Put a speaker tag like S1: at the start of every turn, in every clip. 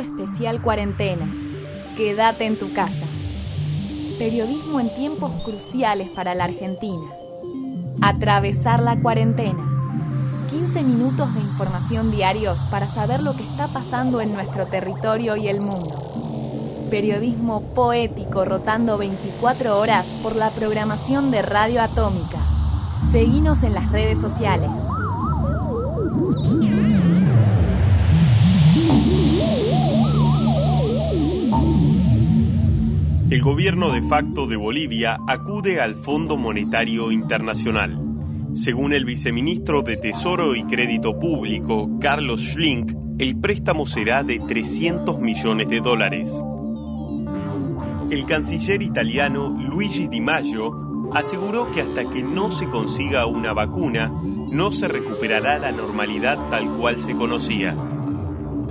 S1: Especial cuarentena. Quédate en tu casa. Periodismo en tiempos cruciales para la Argentina. Atravesar la cuarentena. 15 minutos de información diarios para saber lo que está pasando en nuestro territorio y el mundo. Periodismo poético rotando 24 horas por la programación de Radio Atómica. Seguinos en las redes sociales.
S2: El gobierno de facto de Bolivia acude al Fondo Monetario Internacional. Según el viceministro de Tesoro y Crédito Público, Carlos Schlink, el préstamo será de 300 millones de dólares. El canciller italiano Luigi Di Maggio aseguró que hasta que no se consiga una vacuna, no se recuperará la normalidad tal cual se conocía.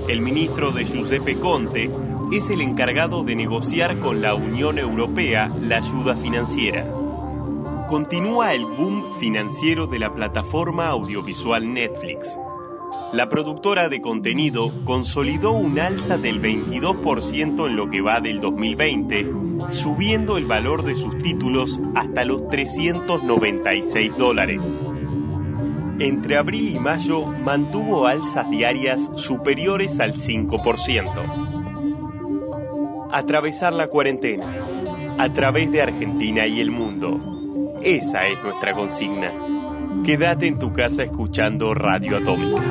S2: El ministro de Giuseppe Conte es el encargado de negociar con la Unión Europea la ayuda financiera. Continúa el boom financiero de la plataforma audiovisual Netflix. La productora de contenido consolidó un alza del 22% en lo que va del 2020, subiendo el valor de sus títulos hasta los 396 dólares. Entre abril y mayo mantuvo alzas diarias superiores al 5% atravesar la cuarentena a través de Argentina y el mundo. Esa es nuestra consigna. Quédate en tu casa escuchando Radio Atómica.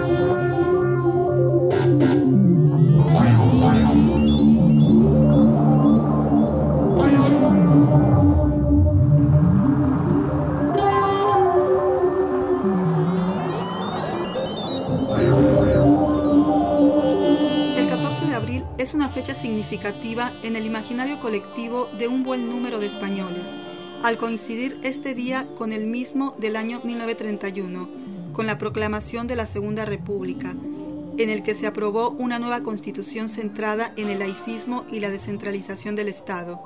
S3: Significativa en el imaginario colectivo de un buen número de españoles, al coincidir este día con el mismo del año 1931, con la proclamación de la Segunda República, en el que se aprobó una nueva constitución centrada en el laicismo y la descentralización del Estado.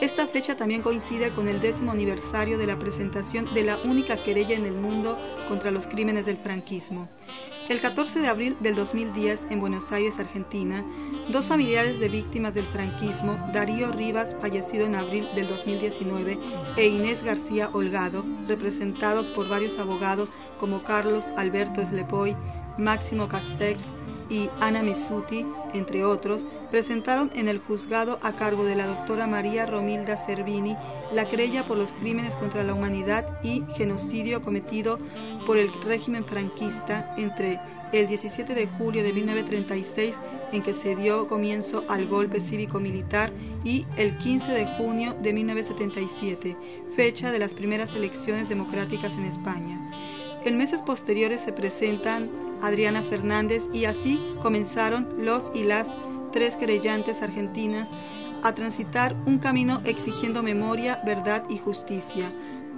S3: Esta fecha también coincide con el décimo aniversario de la presentación de la única querella en el mundo contra los crímenes del franquismo. El 14 de abril del 2010, en Buenos Aires, Argentina, dos familiares de víctimas del franquismo, Darío Rivas, fallecido en abril del 2019, e Inés García Holgado, representados por varios abogados como Carlos Alberto Slepoy, Máximo Castex, y Ana Misuti, entre otros, presentaron en el juzgado a cargo de la doctora María Romilda Cervini la querella por los crímenes contra la humanidad y genocidio cometido por el régimen franquista entre el 17 de julio de 1936, en que se dio comienzo al golpe cívico-militar, y el 15 de junio de 1977, fecha de las primeras elecciones democráticas en España. En meses posteriores se presentan Adriana Fernández y así comenzaron los y las tres querellantes argentinas a transitar un camino exigiendo memoria, verdad y justicia,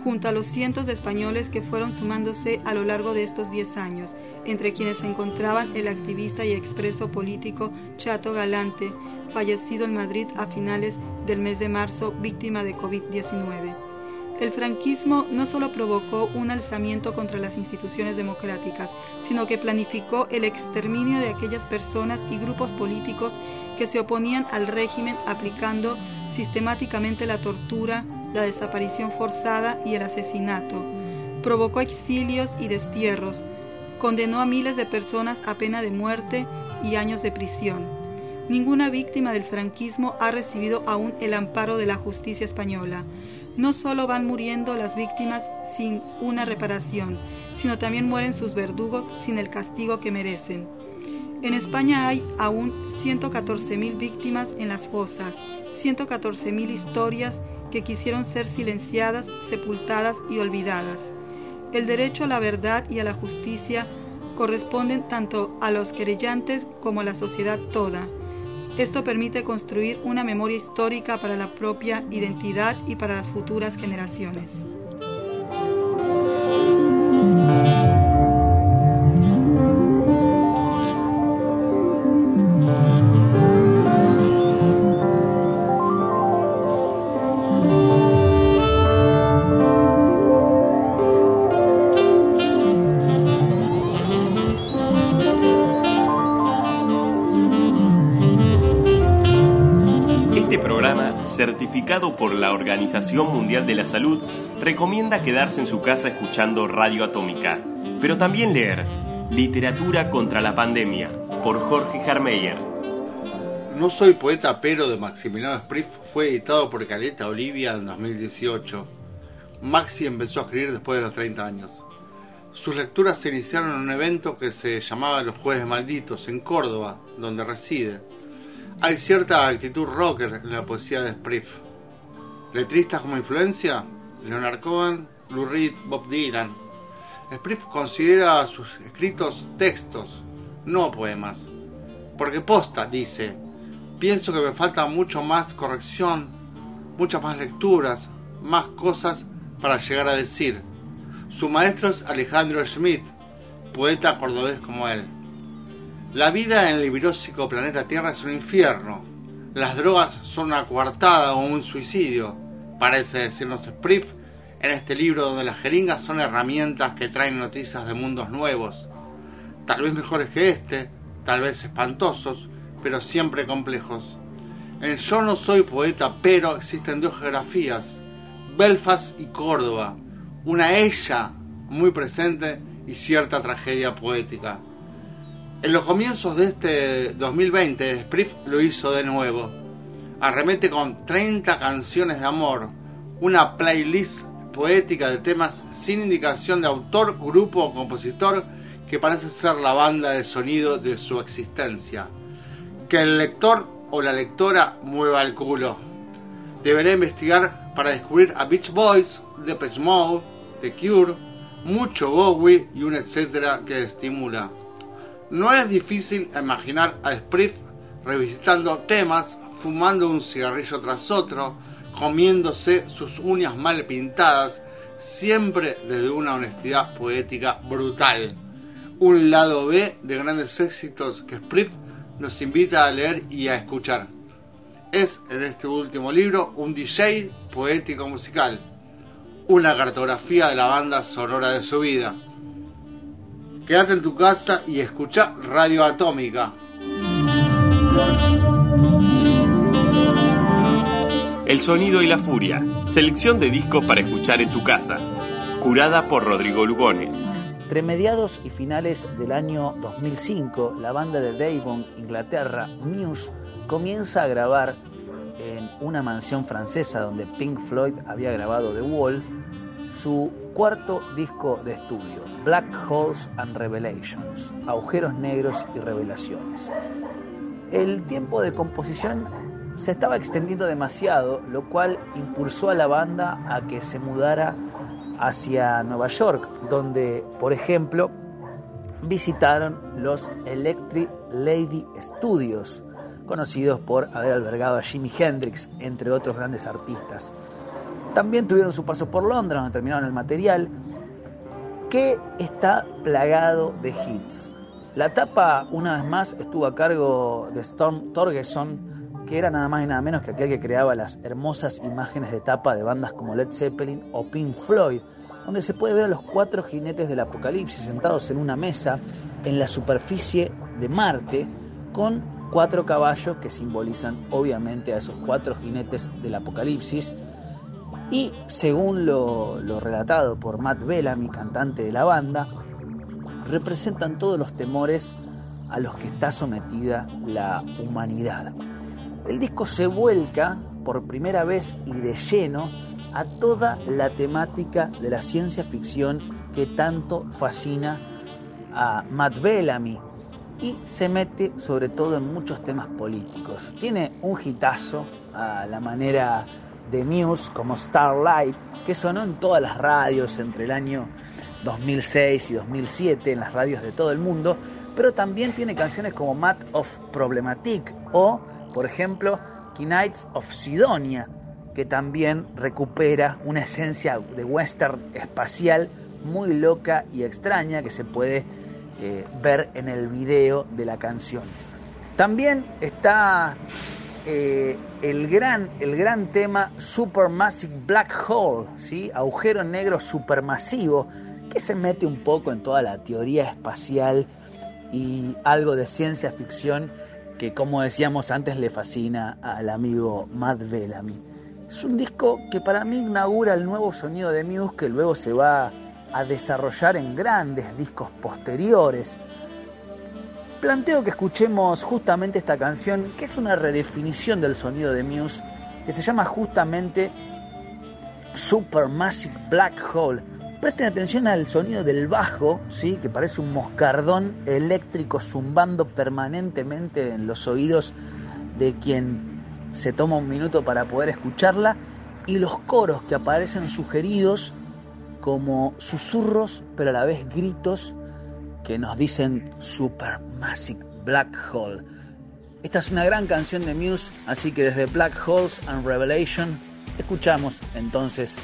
S3: junto a los cientos de españoles que fueron sumándose a lo largo de estos diez años, entre quienes se encontraban el activista y expreso político Chato Galante, fallecido en Madrid a finales del mes de marzo víctima de COVID-19. El franquismo no solo provocó un alzamiento contra las instituciones democráticas, sino que planificó el exterminio de aquellas personas y grupos políticos que se oponían al régimen aplicando sistemáticamente la tortura, la desaparición forzada y el asesinato. Provocó exilios y destierros, condenó a miles de personas a pena de muerte y años de prisión. Ninguna víctima del franquismo ha recibido aún el amparo de la justicia española no solo van muriendo las víctimas sin una reparación, sino también mueren sus verdugos sin el castigo que merecen. En España hay aún 114.000 víctimas en las fosas, 114.000 historias que quisieron ser silenciadas, sepultadas y olvidadas. El derecho a la verdad y a la justicia corresponden tanto a los querellantes como a la sociedad toda. Esto permite construir una memoria histórica para la propia identidad y para las futuras generaciones.
S2: Certificado por la Organización Mundial de la Salud, recomienda quedarse en su casa escuchando Radio Atómica, pero también leer Literatura contra la Pandemia, por Jorge Jarmeyer.
S4: No soy poeta, pero de Maximiliano Spriff fue editado por Caleta Olivia en 2018. Maxi empezó a escribir después de los 30 años. Sus lecturas se iniciaron en un evento que se llamaba Los Jueves Malditos, en Córdoba, donde reside. Hay cierta actitud rocker en la poesía de Spriff. Letristas como influencia, Leonard Cohen, Lou Reed, Bob Dylan. Spriff considera sus escritos textos, no poemas. Porque posta, dice, pienso que me falta mucho más corrección, muchas más lecturas, más cosas para llegar a decir. Su maestro es Alejandro Schmidt, poeta cordobés como él. La vida en el virósico planeta Tierra es un infierno. Las drogas son una coartada o un suicidio, parece decirnos Spriff en este libro donde las jeringas son herramientas que traen noticias de mundos nuevos, tal vez mejores que este, tal vez espantosos, pero siempre complejos. En Yo no soy poeta, pero existen dos geografías, Belfast y Córdoba, una ella muy presente y cierta tragedia poética. En los comienzos de este 2020, Spriff lo hizo de nuevo. Arremete con 30 canciones de amor, una playlist poética de temas sin indicación de autor, grupo o compositor que parece ser la banda de sonido de su existencia. Que el lector o la lectora mueva el culo. Deberé investigar para descubrir a Beach Boys, Depeche Mode, The Cure, mucho Bowie y un etcétera que estimula. No es difícil imaginar a Spriff revisitando temas, fumando un cigarrillo tras otro, comiéndose sus uñas mal pintadas, siempre desde una honestidad poética brutal. Un lado B de grandes éxitos que Spriff nos invita a leer y a escuchar. Es en este último libro un DJ poético musical una cartografía de la banda sonora de su vida. Quédate en tu casa y escucha Radio Atómica.
S2: El sonido y la furia, selección de discos para escuchar en tu casa, curada por Rodrigo Lugones.
S5: Entre mediados y finales del año 2005, la banda de Devon, Inglaterra, Muse, comienza a grabar en una mansión francesa donde Pink Floyd había grabado The Wall, su cuarto disco de estudio, Black Holes and Revelations, Agujeros Negros y Revelaciones. El tiempo de composición se estaba extendiendo demasiado, lo cual impulsó a la banda a que se mudara hacia Nueva York, donde, por ejemplo, visitaron los Electric Lady Studios, conocidos por haber albergado a Jimi Hendrix, entre otros grandes artistas. También tuvieron su paso por Londres, donde terminaron el material, que está plagado de hits. La tapa, una vez más, estuvo a cargo de Storm Torgeson, que era nada más y nada menos que aquel que creaba las hermosas imágenes de tapa de bandas como Led Zeppelin o Pink Floyd, donde se puede ver a los cuatro jinetes del apocalipsis sentados en una mesa en la superficie de Marte con cuatro caballos que simbolizan obviamente a esos cuatro jinetes del apocalipsis y según lo, relatado por Matt Bellamy, cantante de la banda, representan todos los temores a los que está sometida la humanidad. El disco se vuelca por primera vez y de lleno a toda la temática de la ciencia ficción que tanto fascina a Matt Bellamy y se mete sobre todo en muchos temas políticos. Tiene un hitazo a la manera de Muse como Starlight, que sonó en todas las radios entre el año 2006 y 2007, en las radios de todo el mundo, pero también tiene canciones como Mat of Problematic o, por ejemplo, Knights of Sidonia, que también recupera una esencia de western espacial muy loca y extraña que se puede eh, ver en el video de la canción. También está eh, el, gran, el gran tema Supermassive Black Hole, ¿sí? agujero negro supermasivo, que se mete un poco en toda la teoría espacial y algo de ciencia ficción que como decíamos antes le fascina al amigo Matt Bellamy. Es un disco que para mí inaugura el nuevo sonido de Muse que luego se va a desarrollar en grandes discos posteriores. Planteo que escuchemos justamente esta canción, que es una redefinición del sonido de Muse, que se llama justamente Supermassive Black Hole. Presten atención al sonido del bajo, ¿sí? que parece un moscardón eléctrico zumbando permanentemente en los oídos de quien se toma un minuto para poder escucharla y los coros que aparecen sugeridos como susurros, pero a la vez gritos que nos dicen Supermassive Black Hole. Esta es una gran canción de Muse, así que desde Black Holes and Revelation escuchamos entonces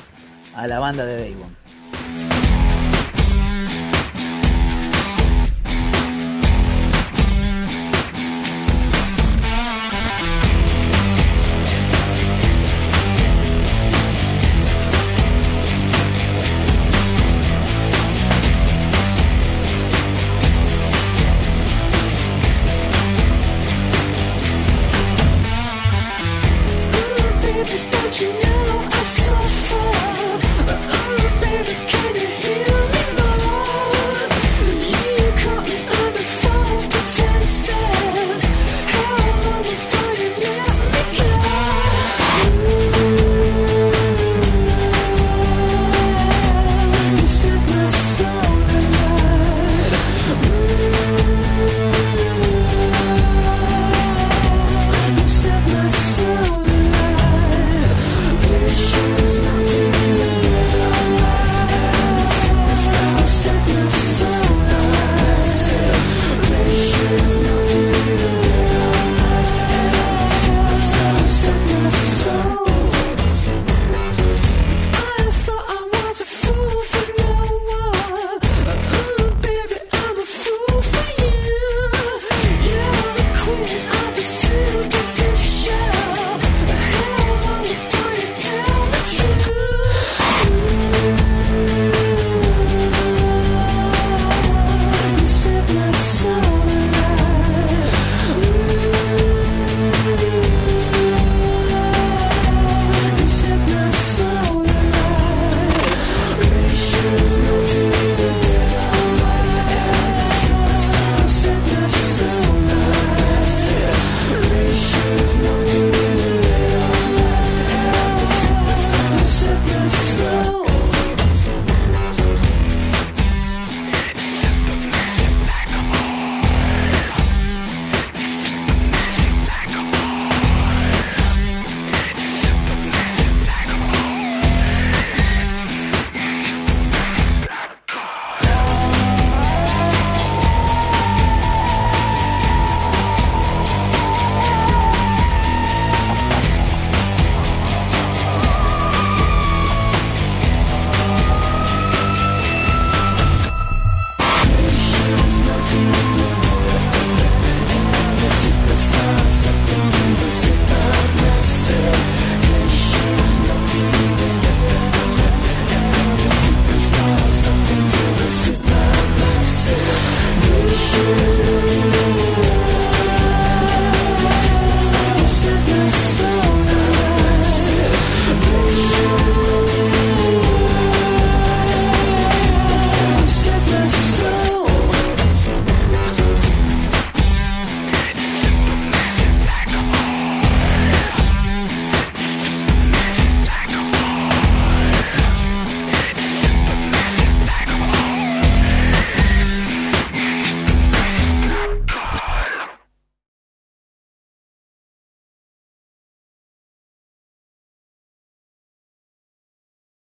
S5: a la banda de Davon.